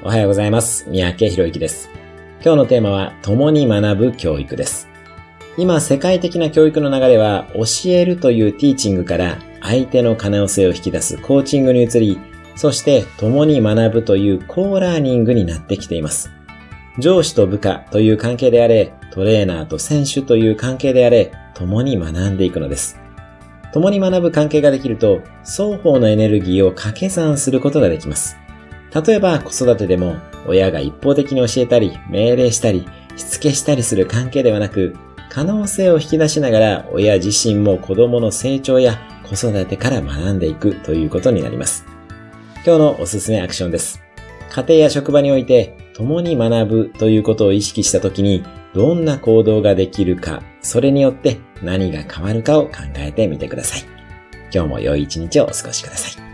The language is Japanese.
おはようございます。三宅博之です。今日のテーマは、共に学ぶ教育です。今、世界的な教育の流れは、教えるというティーチングから、相手の可能性を引き出すコーチングに移り、そして、共に学ぶというコーラーニングになってきています。上司と部下という関係であれ、トレーナーと選手という関係であれ、共に学んでいくのです。共に学ぶ関係ができると、双方のエネルギーを掛け算することができます。例えば子育てでも、親が一方的に教えたり、命令したり、しつけしたりする関係ではなく、可能性を引き出しながら、親自身も子供の成長や子育てから学んでいくということになります。今日のおすすめアクションです。家庭や職場において、共に学ぶということを意識したときに、どんな行動ができるか、それによって何が変わるかを考えてみてください。今日も良い一日をお過ごしください。